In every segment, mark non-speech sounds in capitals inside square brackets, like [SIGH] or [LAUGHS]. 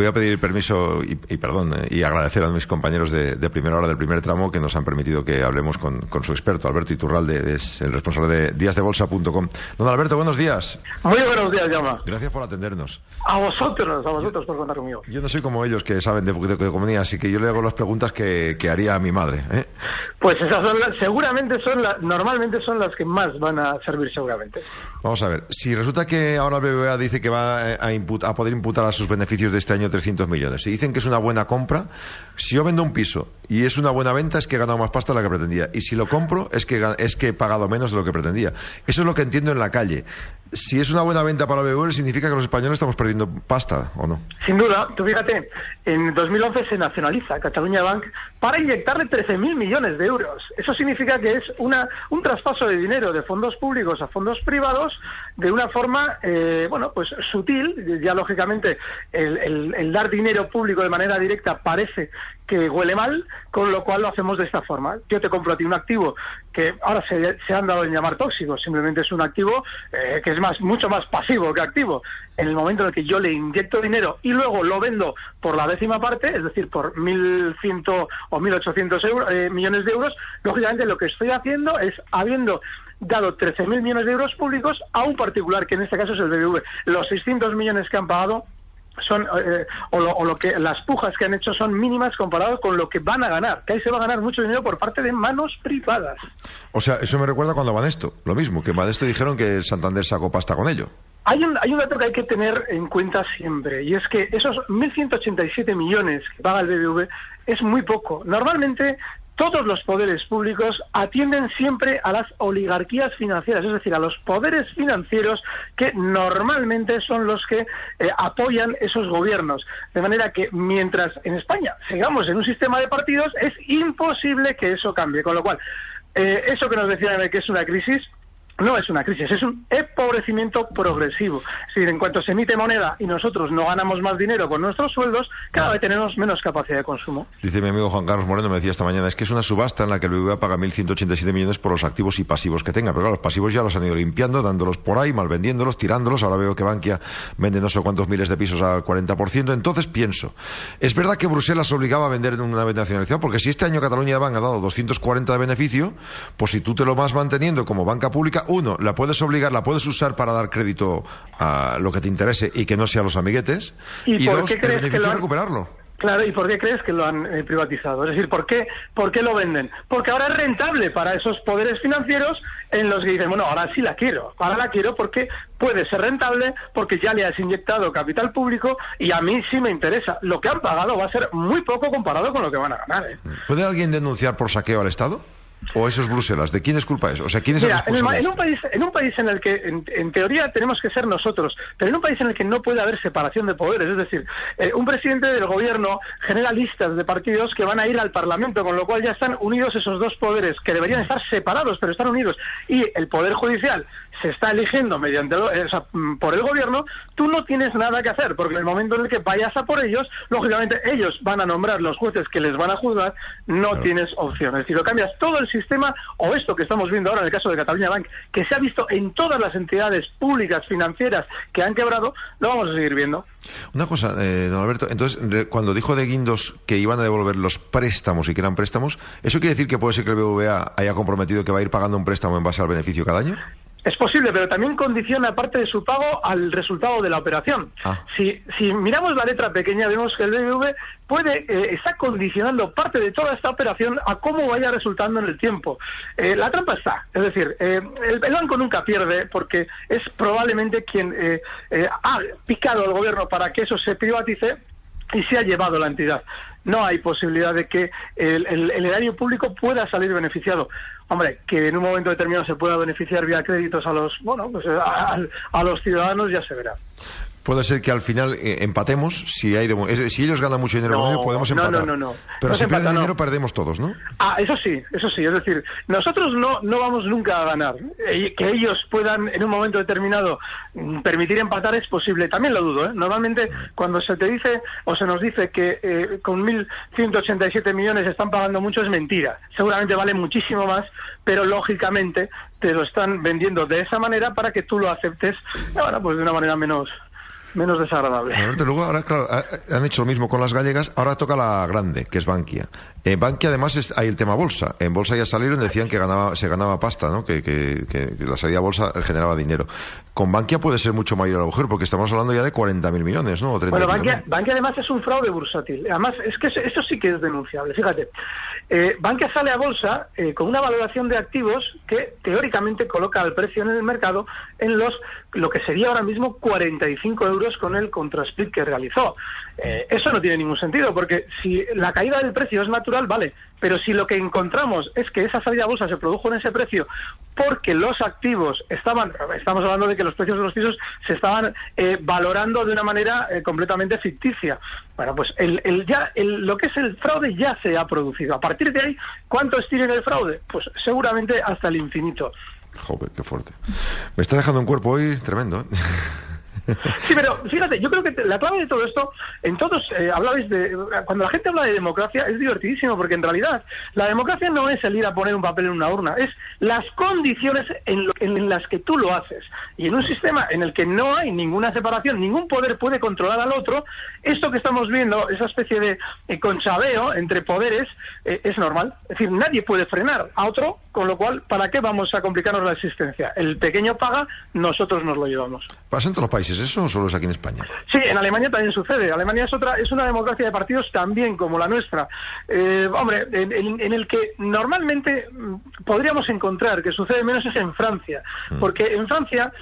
voy a pedir permiso y, perdón eh, y agradecer a mis compañeros de, primera hora del primer tramo que nos han permitido que hablemos con, su experto, Alberto Iturralde, es el responsable de díasdebolsa.com. Don Alberto, buenos días. Muy buenos días, Llama. Gracias por atendernos. A vosotros, a vosotros por contar conmigo. Yo no soy como ellos que saben de poquito de economía, así que yo le hago las preguntas que, haría a mi madre. ¿eh? Pues esas son las, seguramente son las, normalmente son las que más van a servir seguramente. Vamos a ver, si resulta que ahora el BBVA dice que va a, a poder imputar a sus beneficios de este año 300 millones. Si dicen que es una buena compra, si yo vendo un piso y es una buena venta, es que he ganado más pasta de la que pretendía. Y si lo compro, es que, es que he pagado menos de lo que pretendía. Eso es lo que entiendo en la calle si es una buena venta para el BBV, significa que los españoles estamos perdiendo pasta, ¿o no? Sin duda. Tú fíjate, en 2011 se nacionaliza Cataluña Bank para inyectarle 13.000 millones de euros. Eso significa que es una, un traspaso de dinero de fondos públicos a fondos privados de una forma, eh, bueno, pues sutil. Ya, lógicamente, el, el dar dinero público de manera directa parece que huele mal, con lo cual lo hacemos de esta forma. Yo te compro a ti un activo que ahora se, han dado en llamar tóxico, simplemente es un activo eh, que es más mucho más pasivo que activo. En el momento en el que yo le inyecto dinero y luego lo vendo por la décima parte, es decir, por 1.100 o 1.800 euros, eh, millones de euros, lógicamente lo que estoy haciendo es, habiendo dado 13.000 millones de euros públicos a un particular, que en este caso es el BBV. Los 600 millones que han pagado son eh, o, lo, que las pujas que han hecho son mínimas comparado con lo que van a ganar que ahí se va a ganar mucho dinero por parte de manos privadas. O sea eso me recuerda cuando Banesto lo mismo que Banesto dijeron que el Santander sacó pasta con ello. Hay un, hay un dato que hay que tener en cuenta siempre y es que esos 1.187 millones que paga el BBV es muy poco. Normalmente todos los poderes públicos atienden siempre a las oligarquías financieras, es decir, a los poderes financieros que normalmente son los que eh, apoyan esos gobiernos. De manera que mientras en España sigamos en un sistema de partidos, es imposible que eso cambie. Con lo cual, eh, eso que nos decían de que es una crisis, no es una crisis, es un empobrecimiento progresivo. Es decir, en cuanto se emite moneda y nosotros no ganamos más dinero con nuestros sueldos, cada vez tenemos menos capacidad de consumo. Dice mi amigo Juan Carlos Moreno, me decía esta mañana, es que es una subasta en la que el BBVA paga 1.187 millones por los activos y pasivos que tenga. Pero claro, los pasivos ya los han ido limpiando, dándolos por ahí, malvendiéndolos, tirándolos. Ahora veo que Bankia vende no sé cuántos miles de pisos al 40%. Entonces pienso, es verdad que Bruselas obligaba a vender en una vez nacionalizada, porque si este año Cataluña Bank ha dado 240 de beneficio, pues si tú te lo vas manteniendo como banca pública, uno, la puedes obligar, la puedes usar para dar crédito a lo que te interese y que no sea los amiguetes. Y, dos, qué crees que lo recuperarlo. Claro, ¿y por qué crees que lo han eh, privatizado? Es decir, ¿por qué, ¿por qué lo venden? Porque ahora es rentable para esos poderes financieros en los que dicen, bueno, ahora sí la quiero, ahora la quiero porque puede ser rentable, porque ya le has inyectado capital público y a mí sí me interesa. Lo que han pagado va a ser muy poco comparado con lo que van a ganar. ¿eh? ¿Puede alguien denunciar por saqueo al Estado? ¿O eso es Bruselas? ¿De quién es culpa eso? O sea, ¿quién es Mira, en, un país, en un país en el que, en, teoría, tenemos que ser nosotros, pero en un país en el que no puede haber separación de poderes, es decir, eh, un presidente del gobierno genera listas de partidos que van a ir al Parlamento, con lo cual ya están unidos esos dos poderes, que deberían estar separados, pero están unidos, y el Poder Judicial se está eligiendo mediante eh, mm, por el gobierno, tú no tienes nada que hacer, porque en el momento en el que vayas a por ellos, lógicamente ellos van a nombrar los jueces que les van a juzgar, no tienes opciones. Si lo cambias todo el sistema, o esto que estamos viendo ahora en el caso de Cataluña Bank, que se ha visto en todas las entidades públicas financieras que han quebrado, lo vamos a seguir viendo. Una cosa, eh, don Alberto, entonces, cuando dijo de Guindos que iban a devolver los préstamos y que eran préstamos, ¿eso quiere decir que puede ser que el BVA haya comprometido que va a ir pagando un préstamo en base al beneficio cada año? Es posible, pero también condiciona parte de su pago al resultado de la operación. Ah. Si, si miramos la letra pequeña, vemos que el BBV puede, eh, está condicionando parte de toda esta operación a cómo vaya resultando en el tiempo. Eh, la trampa está, es decir, eh, el, el, banco nunca pierde porque es probablemente quien ha picado al gobierno para que eso se privatice y se ha llevado la entidad no hay posibilidad de que el, el, erario público pueda salir beneficiado. Hombre, que en un momento determinado se pueda beneficiar vía créditos a los, bueno, pues a, los ciudadanos ya se verá. Puede ser que al final eh, empatemos si hay si ellos ganan mucho dinero con ellos podemos empatar no no no, pero si pierden dinero perdemos todos no ah eso sí eso sí es decir nosotros no no vamos nunca a ganar. Eh, que ellos puedan en un momento determinado mm, permitir empatar es posible también lo dudo ¿eh? normalmente cuando se te dice o se nos dice que eh, con 1.187 millones están pagando mucho es mentira. Seguramente vale muchísimo más pero lógicamente te lo están vendiendo de esa manera para que tú lo aceptes bueno pues de una manera menos menos desagradable. luego, ahora, claro, han hecho lo mismo con las gallegas, ahora toca la grande, que es Bankia. En Bankia, además, hay el tema bolsa. En bolsa ya salieron, decían que ganaba, se ganaba pasta, ¿no? Que, que, la salida a bolsa generaba dinero. Con Bankia puede ser mucho mayor el agujero, porque estamos hablando ya de 40.000 millones, ¿no? bueno, Bankia, Bankia, además es un fraude bursátil. Además, es que eso sí que es denunciable. Fíjate, eh, Bankia sale a bolsa eh, con una valoración de activos que teóricamente coloca el precio en el mercado en los lo que sería ahora mismo 45 euros con el contrasplit que realizó. Eh, eso no tiene ningún sentido, porque si la caída del precio es natural, vale, pero si lo que encontramos es que esa salida a bolsa se produjo en ese precio porque los activos estaban, estamos hablando de que los precios de los pisos se estaban eh, valorando de una manera eh, completamente ficticia. Bueno, pues el, el ya, el, lo que es el fraude ya se ha producido. A partir de ahí, ¿cuánto estiren el fraude? Pues seguramente hasta el infinito. Joder, qué fuerte. Me está dejando un cuerpo hoy tremendo. [LAUGHS] Sí, pero fíjate, yo creo que la clave de todo esto, en todos eh, de. Cuando la gente habla de democracia es divertidísimo, porque en realidad la democracia no es el ir a poner un papel en una urna, es las condiciones en, en las que tú lo haces. Y en un sistema en el que no hay ninguna separación, ningún poder puede controlar al otro, esto que estamos viendo, esa especie de eh, conchabeo entre poderes, eh, es normal. Es decir, nadie puede frenar a otro, con lo cual, ¿para qué vamos a complicarnos la existencia? El pequeño paga, nosotros nos lo llevamos. ¿Pasa en todos los países eso o solo es aquí en España? Sí, en Alemania también sucede. Alemania es otra, es una democracia de partidos también como la nuestra. Eh, hombre, en, el que normalmente mm, podríamos encontrar que sucede menos es en Francia, mm. porque en Francia,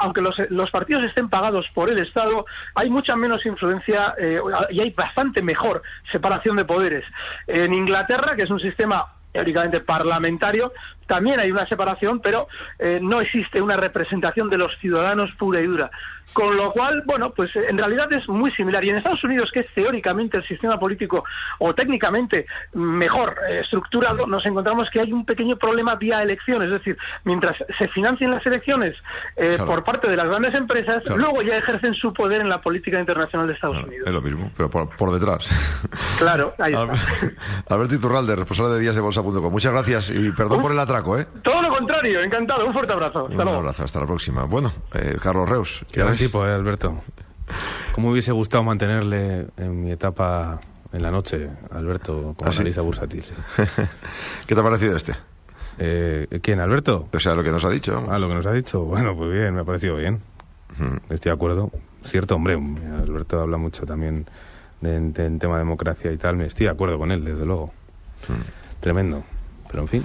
aunque los, los partidos estén pagados por el Estado, hay mucha menos influencia eh, y hay bastante mejor separación de poderes. En Inglaterra, que es un sistema teóricamente parlamentario, también hay una separación, pero eh, no existe una representación de los ciudadanos pura y dura. Con lo cual, bueno, pues eh, en realidad es muy similar. Y en Estados Unidos, que es teóricamente el sistema político o técnicamente mejor eh, estructurado, nos encontramos que hay un pequeño problema vía elecciones. Es decir, mientras se financien las elecciones por parte de las grandes empresas, luego ya ejercen su poder en la política internacional de Estados Unidos. Es lo mismo, pero por, detrás. Claro, ahí [LAUGHS] está. Alberto Iturralde, responsable de días de bolsa.com. Muchas gracias y perdón por el atraco. ¿Eh? Todo lo contrario, encantado. Un fuerte abrazo. Hasta un abrazo, hasta la próxima. Bueno, eh, Carlos Reus. Qué buen tipo, eh, Alberto. ¿Cómo hubiese gustado mantenerle en mi etapa en la noche, Alberto, con ¿Ah, analista bursátil? [LAUGHS] ¿Qué te ha parecido este? Eh, ¿Quién, Alberto? O sea, lo que nos ha dicho. Ah, lo que nos ha dicho. Bueno, pues bien, me ha parecido bien. Estoy de acuerdo. Cierto, hombre, Alberto habla mucho también en de, tema de democracia y tal. Estoy de acuerdo con él, desde luego. Tremendo. Pero en fin.